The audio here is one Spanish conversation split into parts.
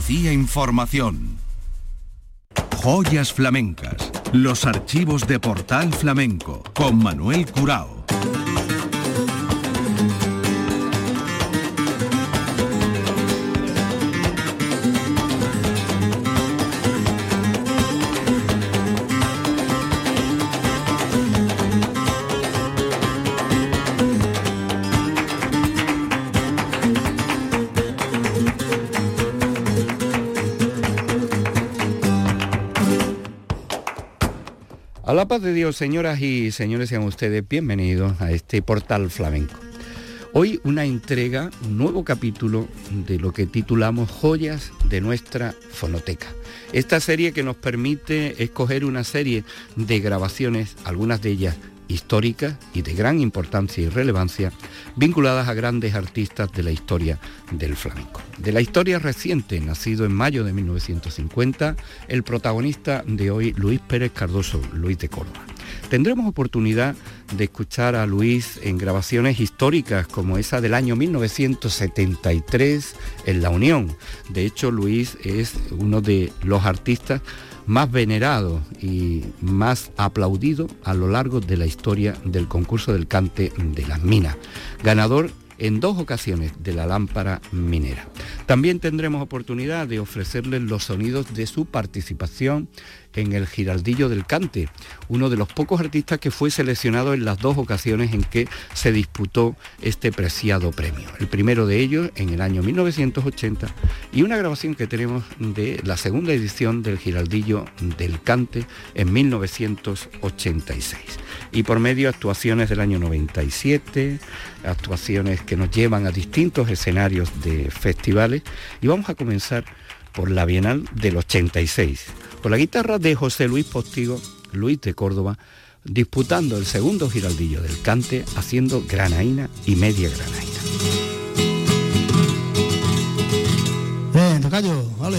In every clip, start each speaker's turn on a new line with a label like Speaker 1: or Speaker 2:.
Speaker 1: Andalucía Información. Joyas flamencas. Los archivos de Portal Flamenco con Manuel Curao.
Speaker 2: Paz de Dios, señoras y señores, sean ustedes bienvenidos a este portal flamenco. Hoy una entrega, un nuevo capítulo de lo que titulamos Joyas de nuestra fonoteca. Esta serie que nos permite escoger una serie de grabaciones, algunas de ellas históricas y de gran importancia y relevancia, vinculadas a grandes artistas de la historia del flamenco. De la historia reciente, nacido en mayo de 1950, el protagonista de hoy, Luis Pérez Cardoso, Luis de Córdoba. Tendremos oportunidad de escuchar a Luis en grabaciones históricas como esa del año 1973 en La Unión. De hecho, Luis es uno de los artistas más venerado y más aplaudido a lo largo de la historia del concurso del cante de las minas. Ganador en dos ocasiones de la lámpara minera. También tendremos oportunidad de ofrecerles los sonidos de su participación en el Giraldillo del Cante, uno de los pocos artistas que fue seleccionado en las dos ocasiones en que se disputó este preciado premio. El primero de ellos en el año 1980 y una grabación que tenemos de la segunda edición del Giraldillo del Cante en 1986. Y por medio actuaciones del año 97, actuaciones que nos llevan a distintos escenarios de festivales y vamos a comenzar por la Bienal del 86 con la guitarra de José Luis Postigo, Luis de Córdoba, disputando el segundo giraldillo del cante, haciendo granaína y media
Speaker 3: tocayo, vale.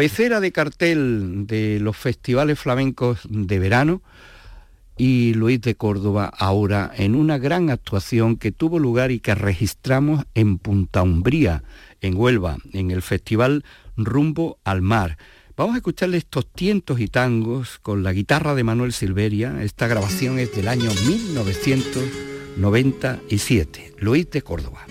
Speaker 2: Cabecera de cartel de los festivales flamencos de verano y Luis de Córdoba ahora en una gran actuación que tuvo lugar y que registramos en Punta Umbría, en Huelva, en el festival Rumbo al Mar. Vamos a escucharle estos tientos y tangos con la guitarra de Manuel Silveria. Esta grabación es del año 1997. Luis de Córdoba.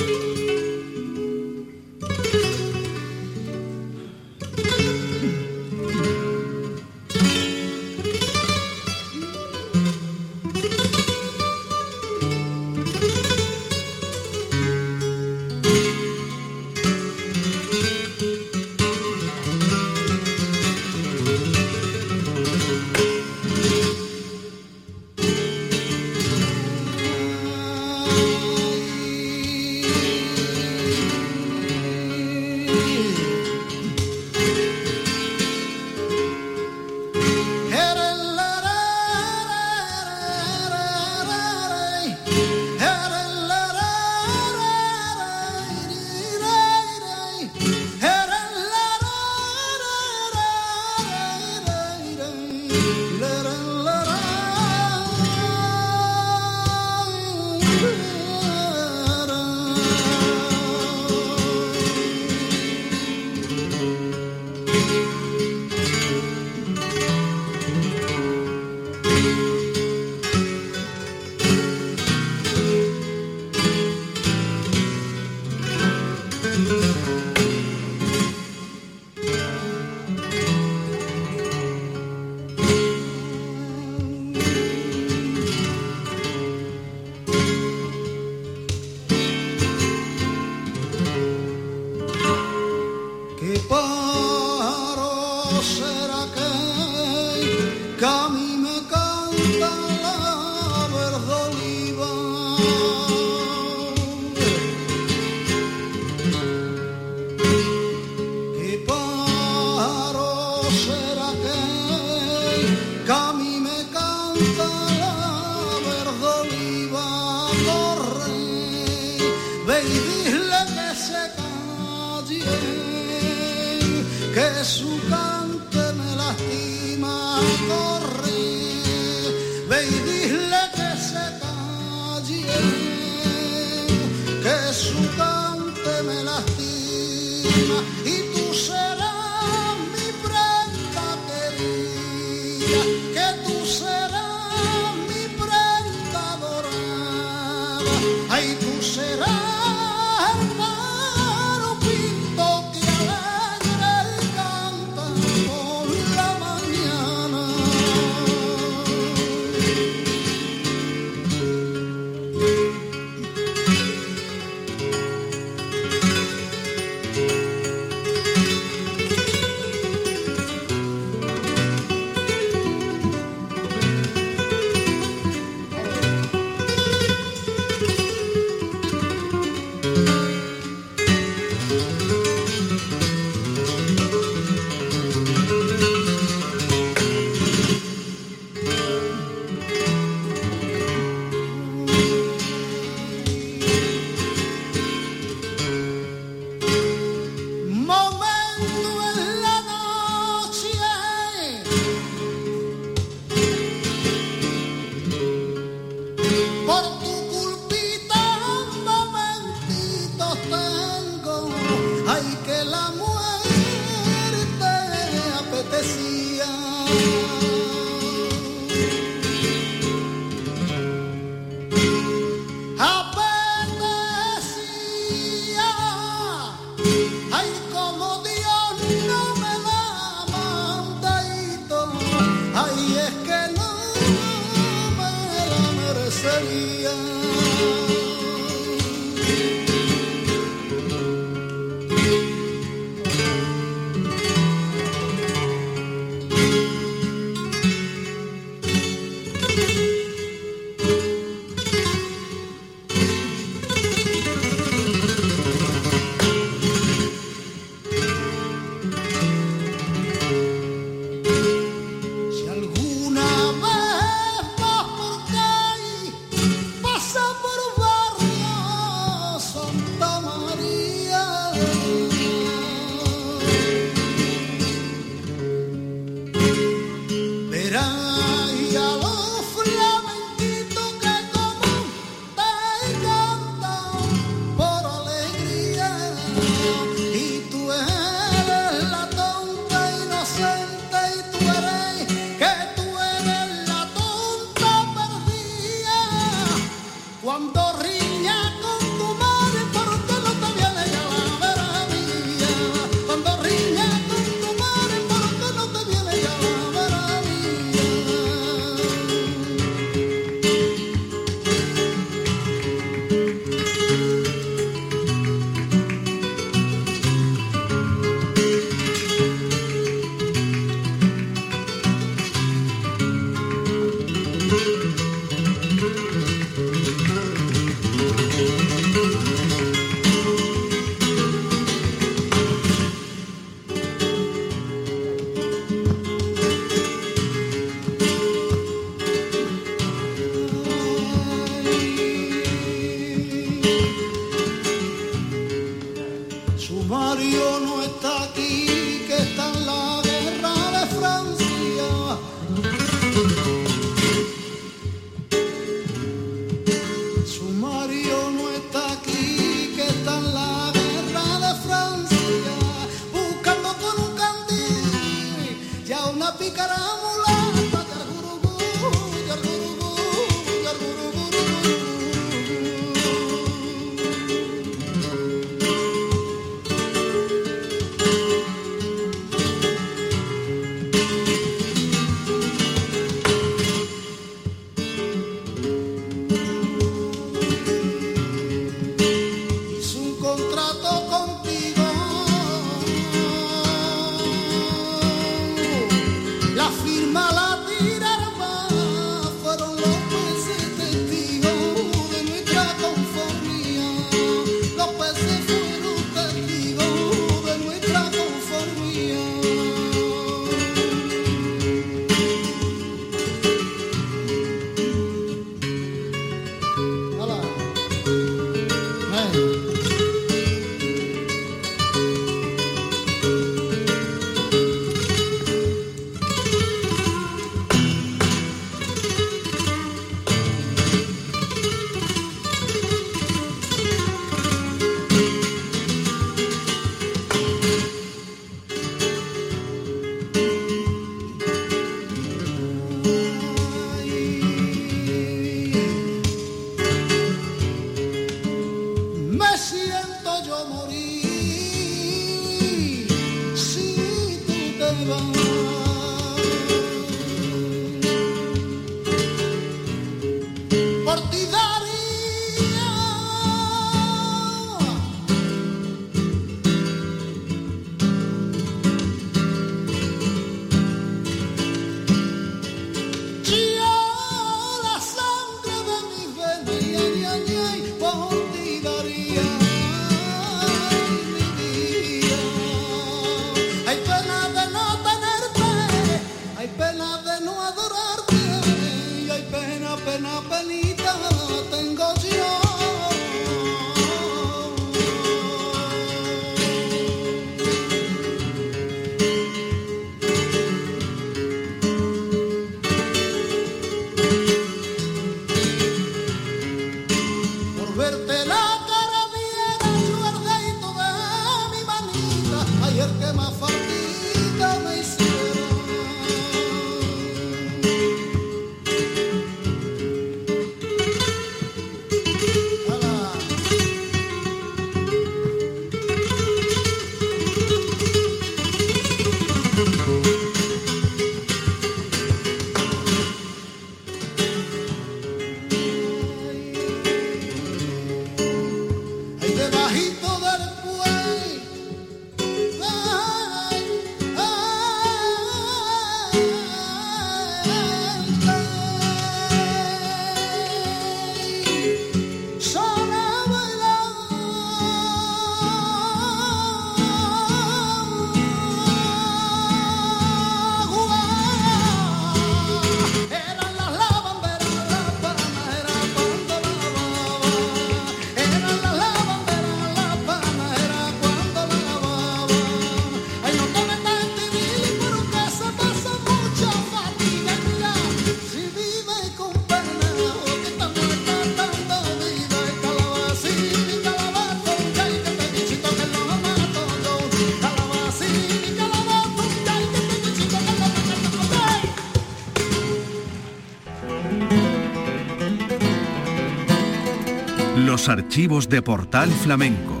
Speaker 1: Archivos de Portal Flamenco.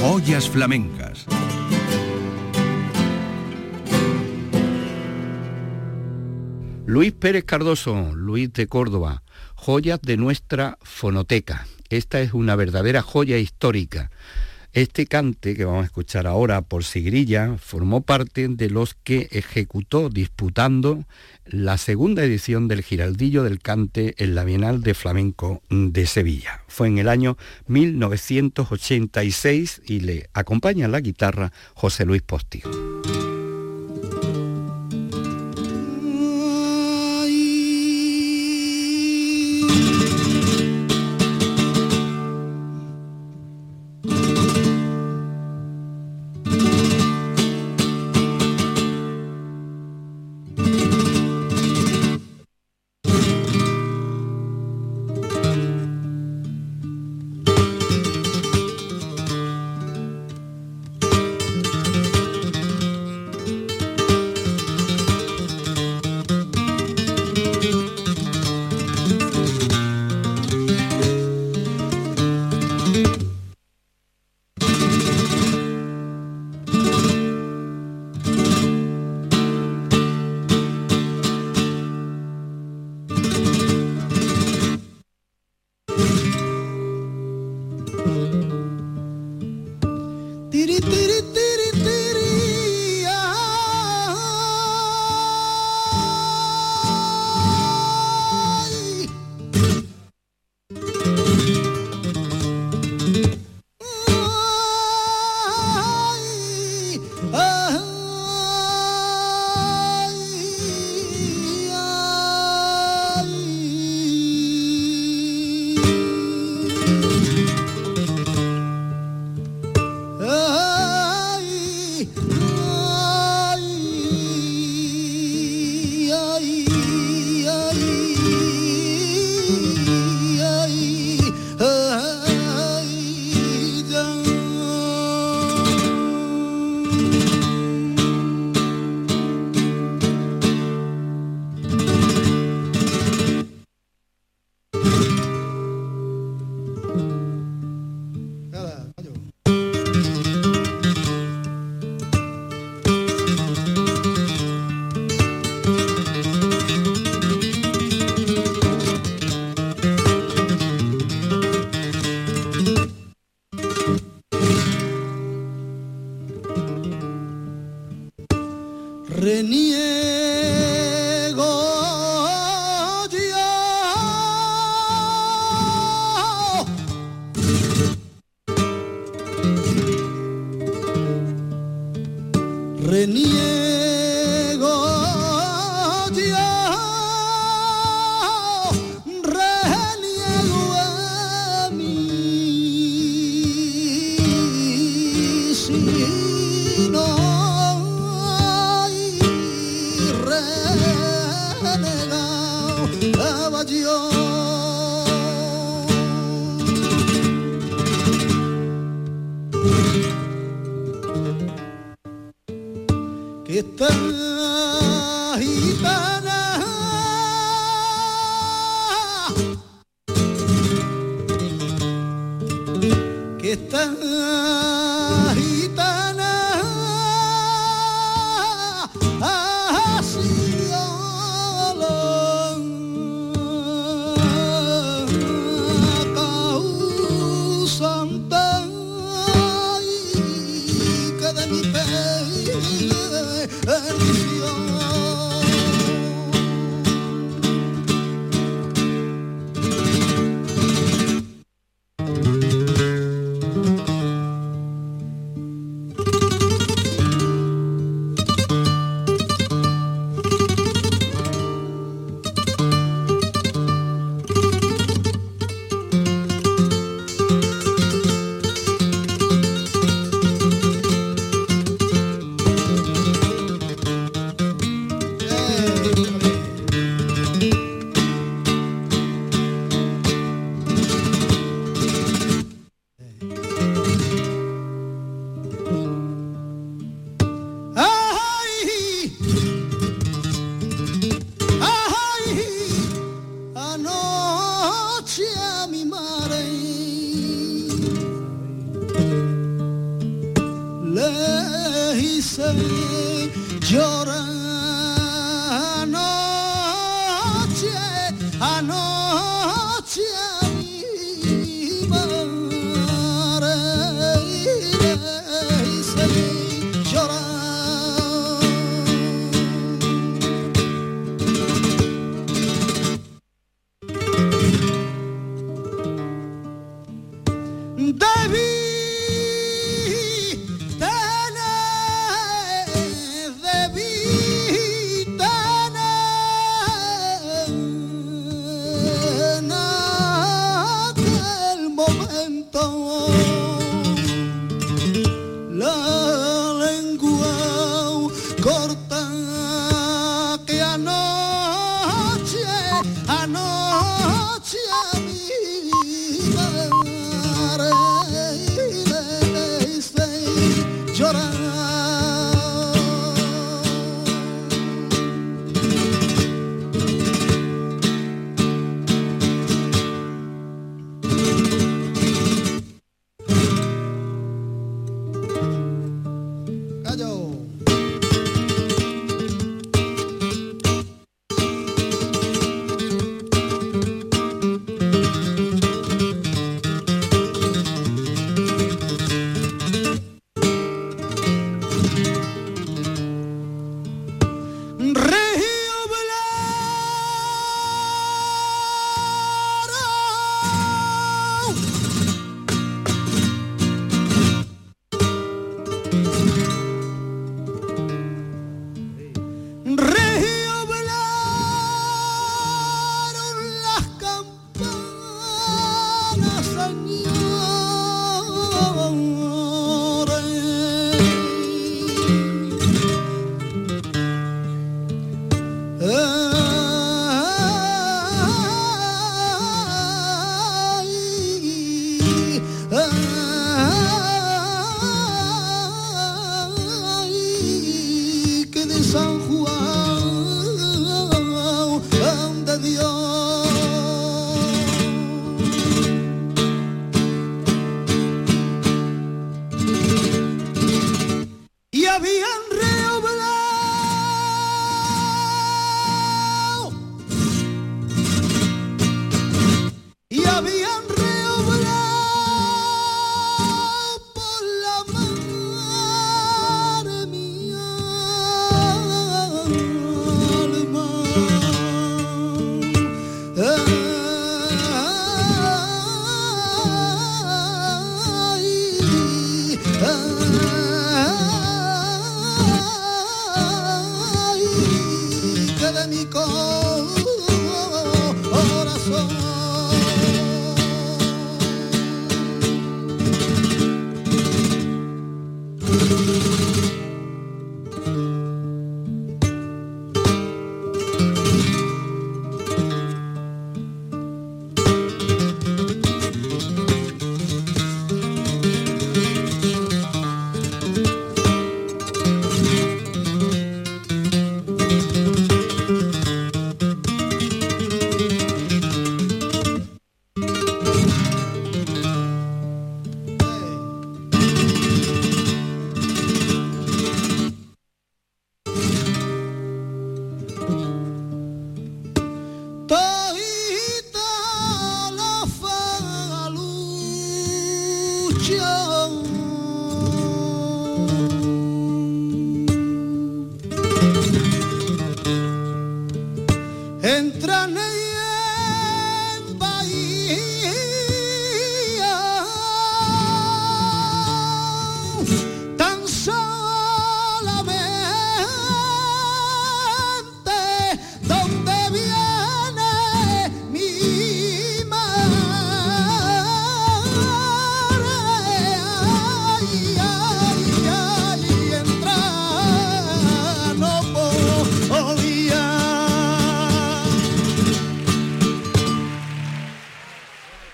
Speaker 1: Joyas flamencas.
Speaker 2: Luis Pérez Cardoso, Luis de Córdoba, joyas de nuestra fonoteca. Esta es una verdadera joya histórica. Este cante que vamos a escuchar ahora por Sigrilla formó parte de los que ejecutó disputando la segunda edición del Giraldillo del Cante en la Bienal de Flamenco de Sevilla. Fue en el año 1986 y le acompaña la guitarra José Luis Postigo.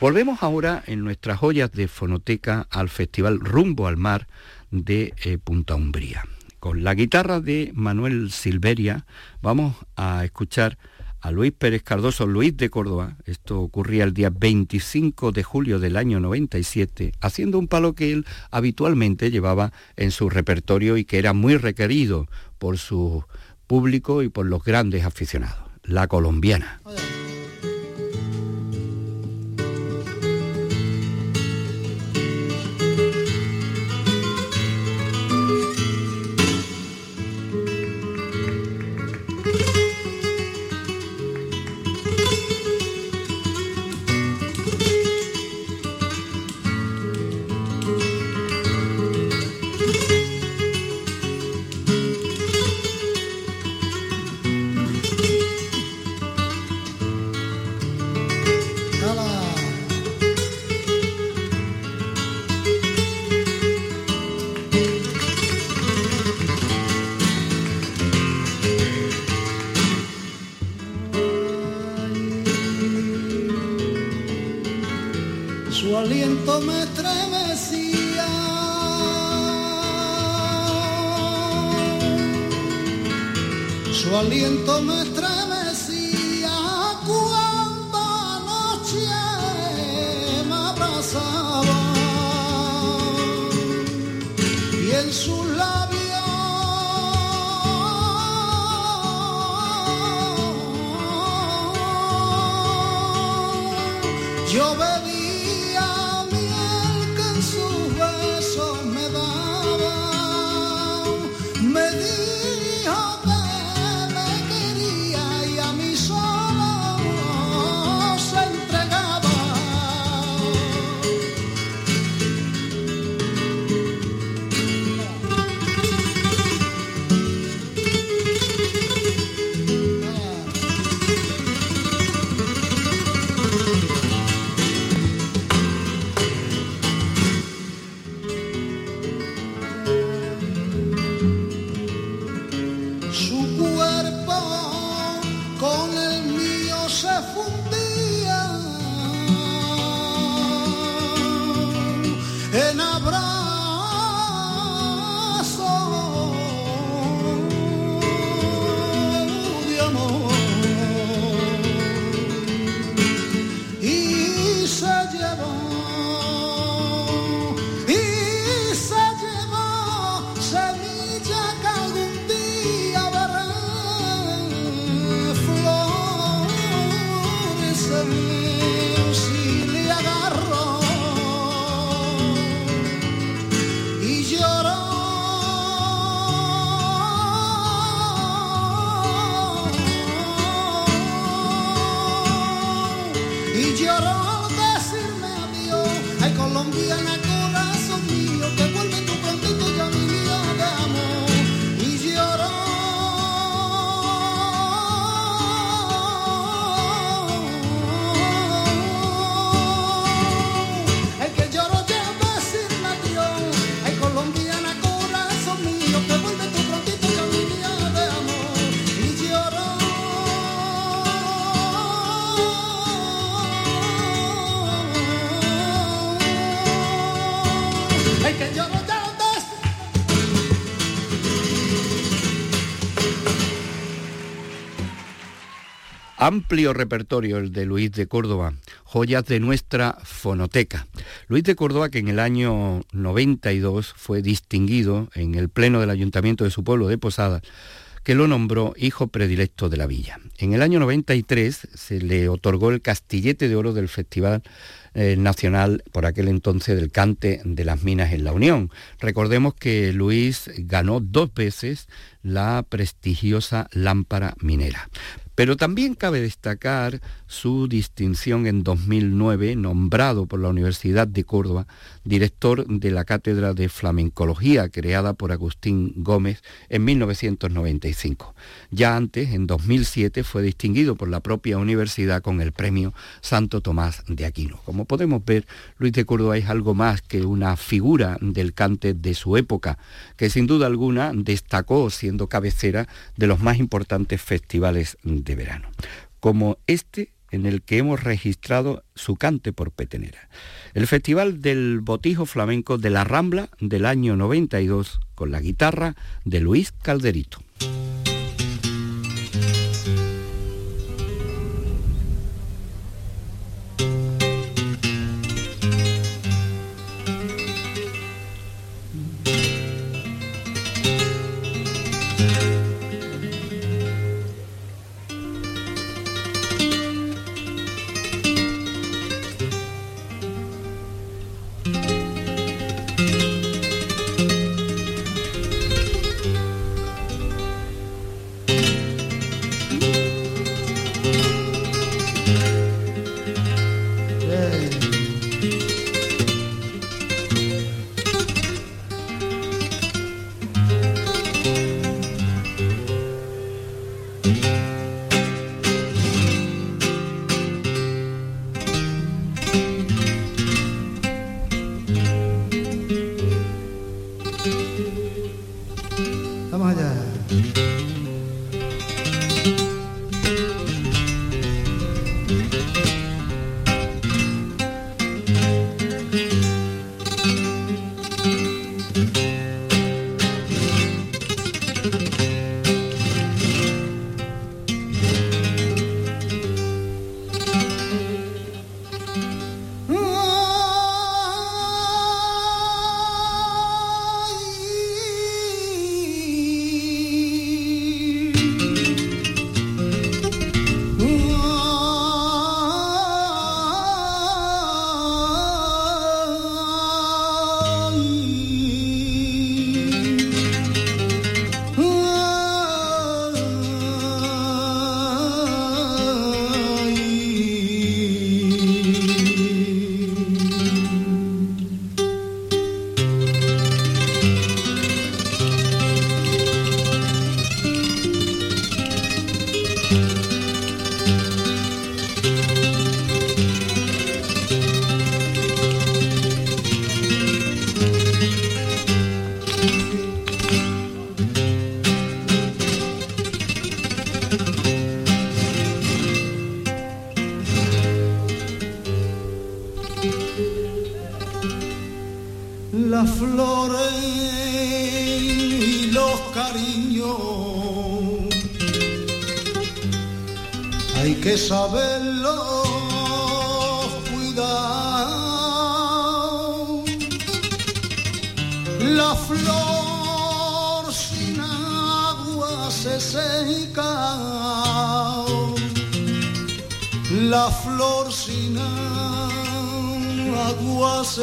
Speaker 3: Volvemos ahora en nuestras joyas de fonoteca al Festival Rumbo al Mar de eh, Punta Umbría. Con la guitarra de Manuel Silveria vamos a escuchar a Luis Pérez Cardoso, Luis de Córdoba, esto ocurría el día 25 de julio del año 97, haciendo un palo que él habitualmente llevaba en su repertorio y que era muy requerido por su público y por los grandes aficionados, la colombiana. Amplio repertorio el de Luis de Córdoba, joyas de nuestra fonoteca. Luis de Córdoba, que en el año 92 fue distinguido en el pleno del ayuntamiento de su pueblo de Posada, que lo nombró hijo predilecto de la villa. En el año 93 se le otorgó el castillete de oro del Festival eh, Nacional, por aquel entonces, del Cante de las Minas en la Unión. Recordemos que Luis ganó dos veces la prestigiosa lámpara minera. Pero también cabe destacar su distinción en 2009, nombrado por la Universidad de Córdoba director de la Cátedra de Flamencología creada por Agustín Gómez en 1995. Ya antes, en 2007, fue distinguido por la propia universidad con el premio Santo Tomás de Aquino. Como podemos ver, Luis de Córdoba es algo más que una figura del cante de su época, que sin duda alguna destacó siendo cabecera de los más importantes festivales verano, como este en el que hemos registrado su cante por petenera. El Festival del Botijo Flamenco de la Rambla del año 92 con la guitarra de Luis Calderito.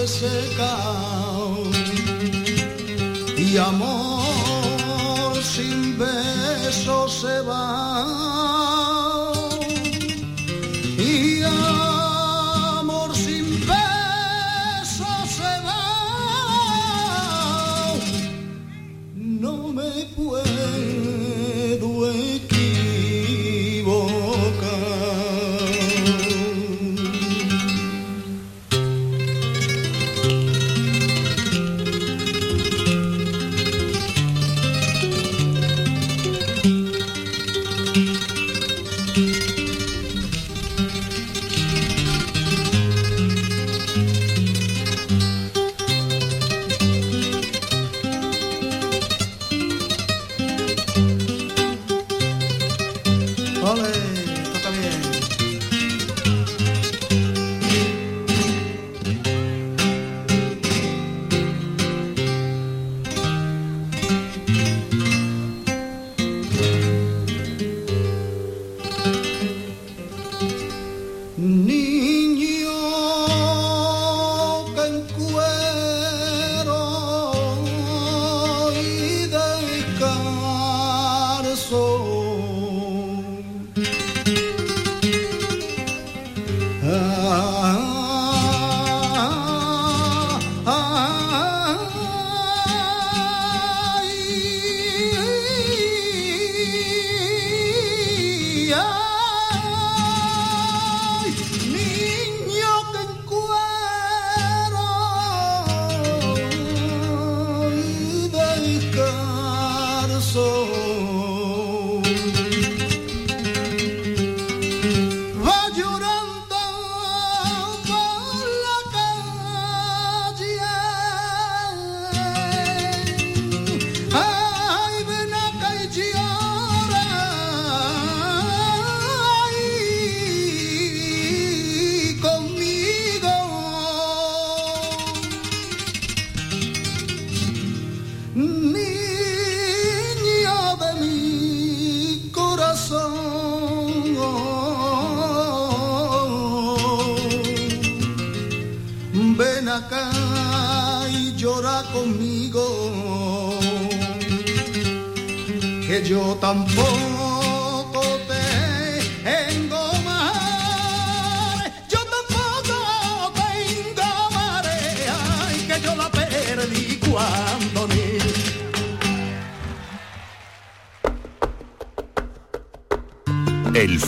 Speaker 4: से
Speaker 1: कहा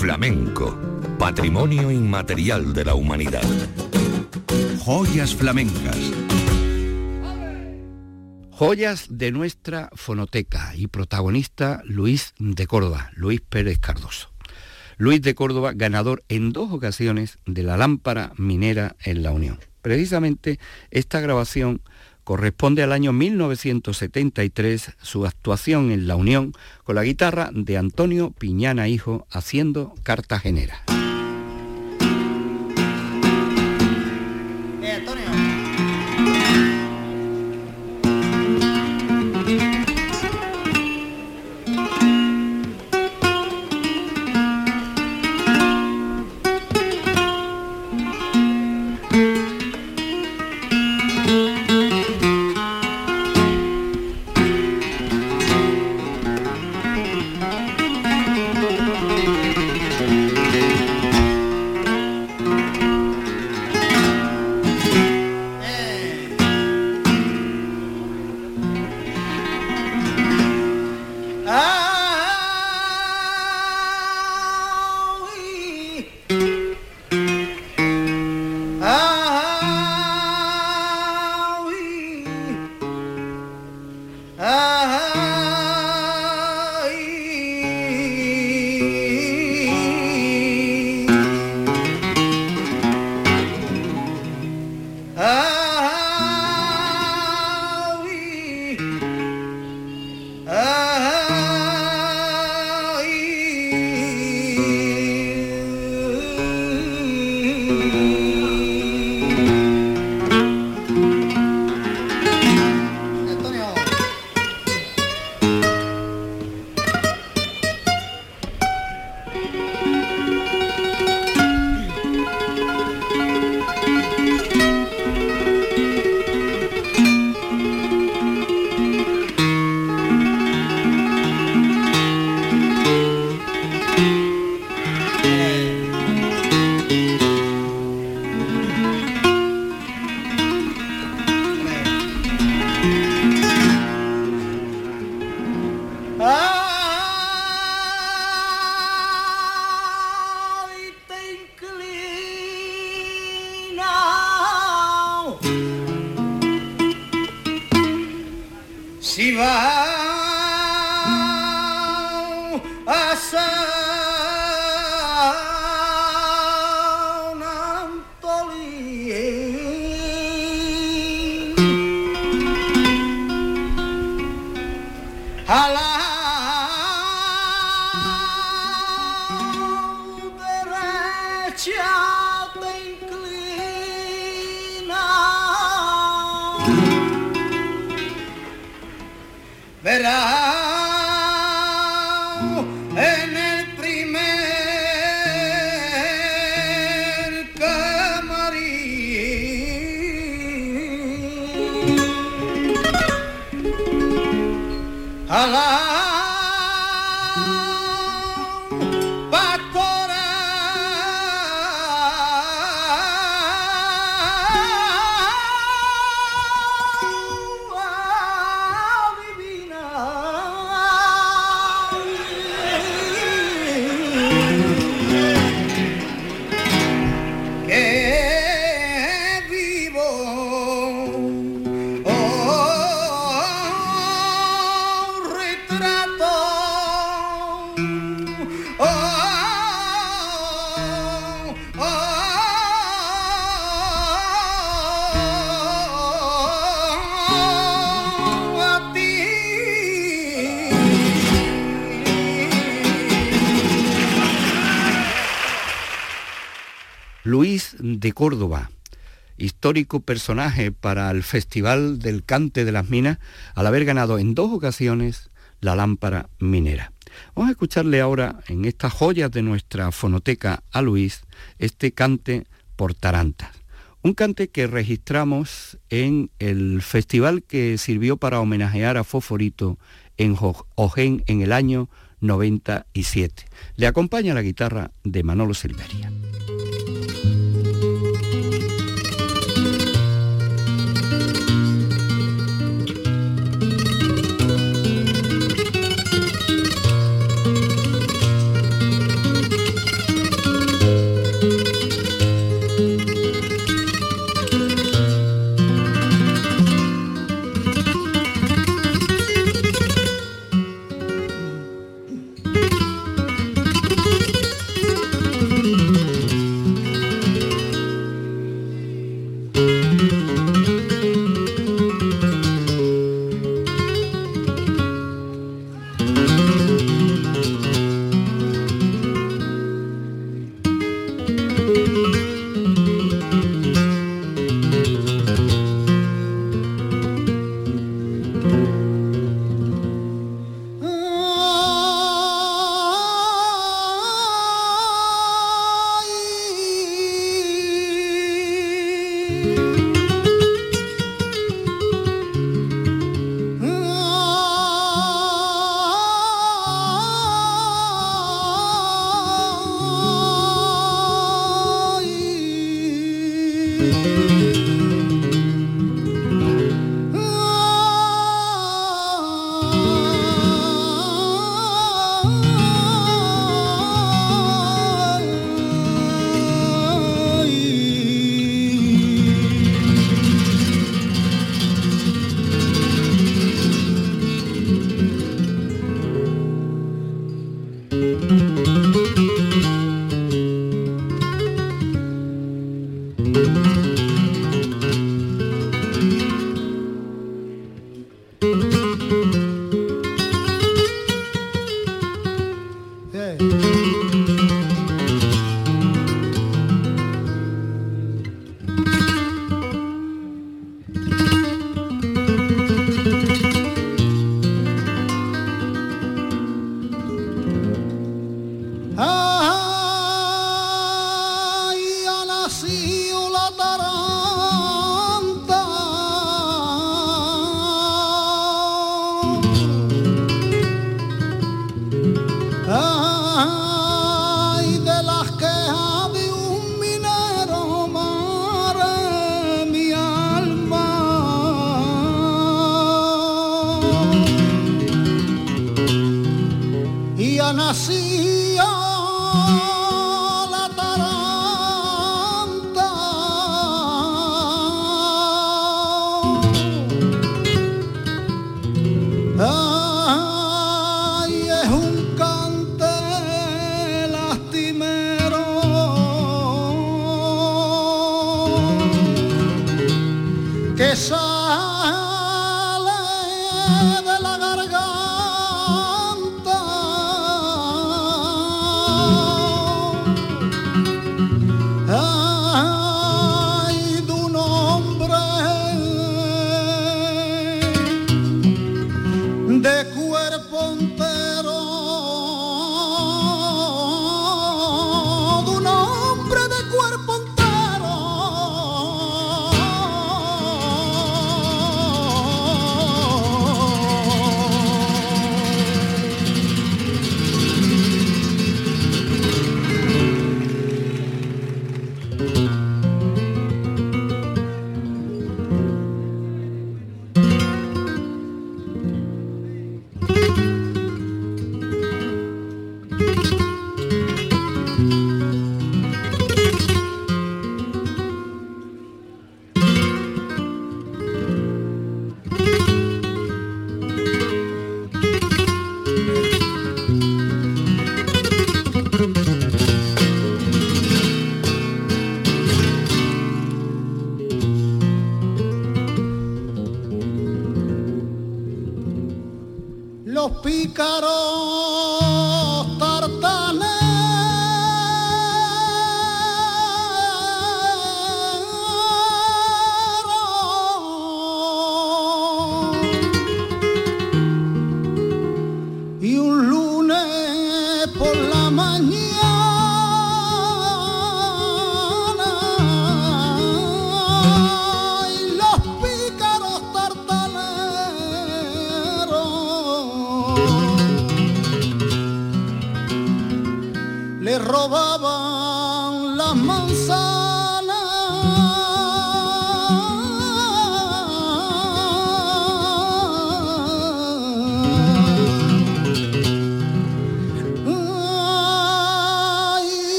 Speaker 1: flamenco, patrimonio inmaterial de la humanidad. Joyas flamencas
Speaker 3: Joyas de nuestra fonoteca y protagonista Luis de Córdoba, Luis Pérez Cardoso. Luis de Córdoba, ganador en dos ocasiones de la lámpara minera en la Unión. Precisamente esta grabación corresponde al año 1973, su actuación en la Unión con la guitarra de Antonio Piñana Hijo haciendo Cartagenera. Córdoba, histórico personaje para el Festival del Cante de las Minas, al haber ganado en dos ocasiones la lámpara minera. Vamos a escucharle ahora en estas joyas de nuestra fonoteca a Luis este cante por tarantas. Un cante que registramos en el festival que sirvió para homenajear a Foforito en Ojén en el año 97. Le acompaña la guitarra de Manolo Silveria. Yeah.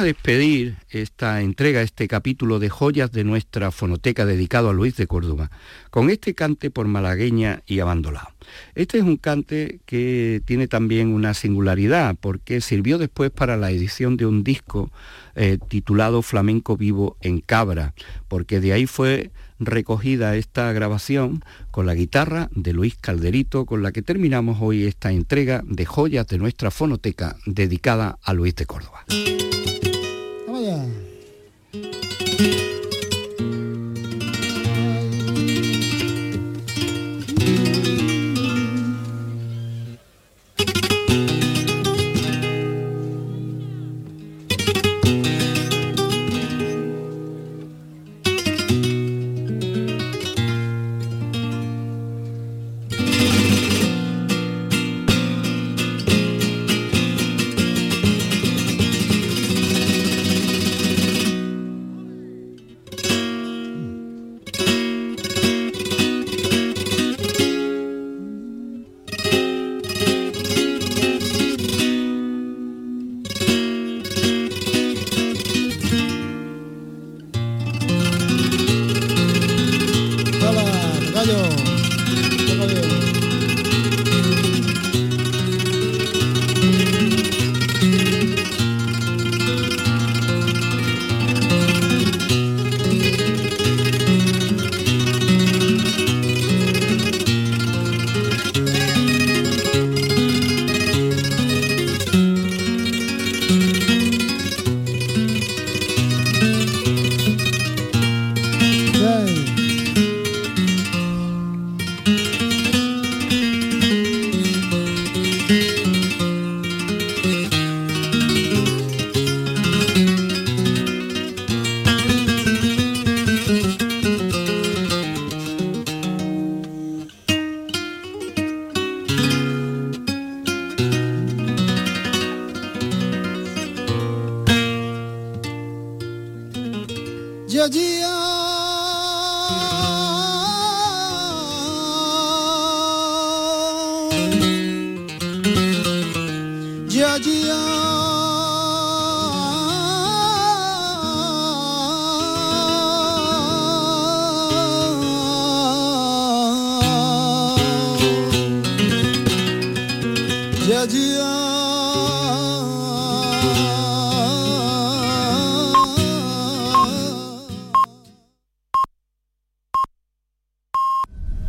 Speaker 3: A despedir esta entrega, este capítulo de joyas de nuestra fonoteca dedicado a Luis de Córdoba, con este cante por malagueña y abandolado. Este es un cante que tiene también una singularidad porque sirvió después para la edición de un disco eh, titulado Flamenco Vivo en Cabra, porque de ahí fue recogida esta grabación con la guitarra de Luis Calderito, con la que terminamos hoy esta entrega de joyas de nuestra fonoteca dedicada a Luis de Córdoba.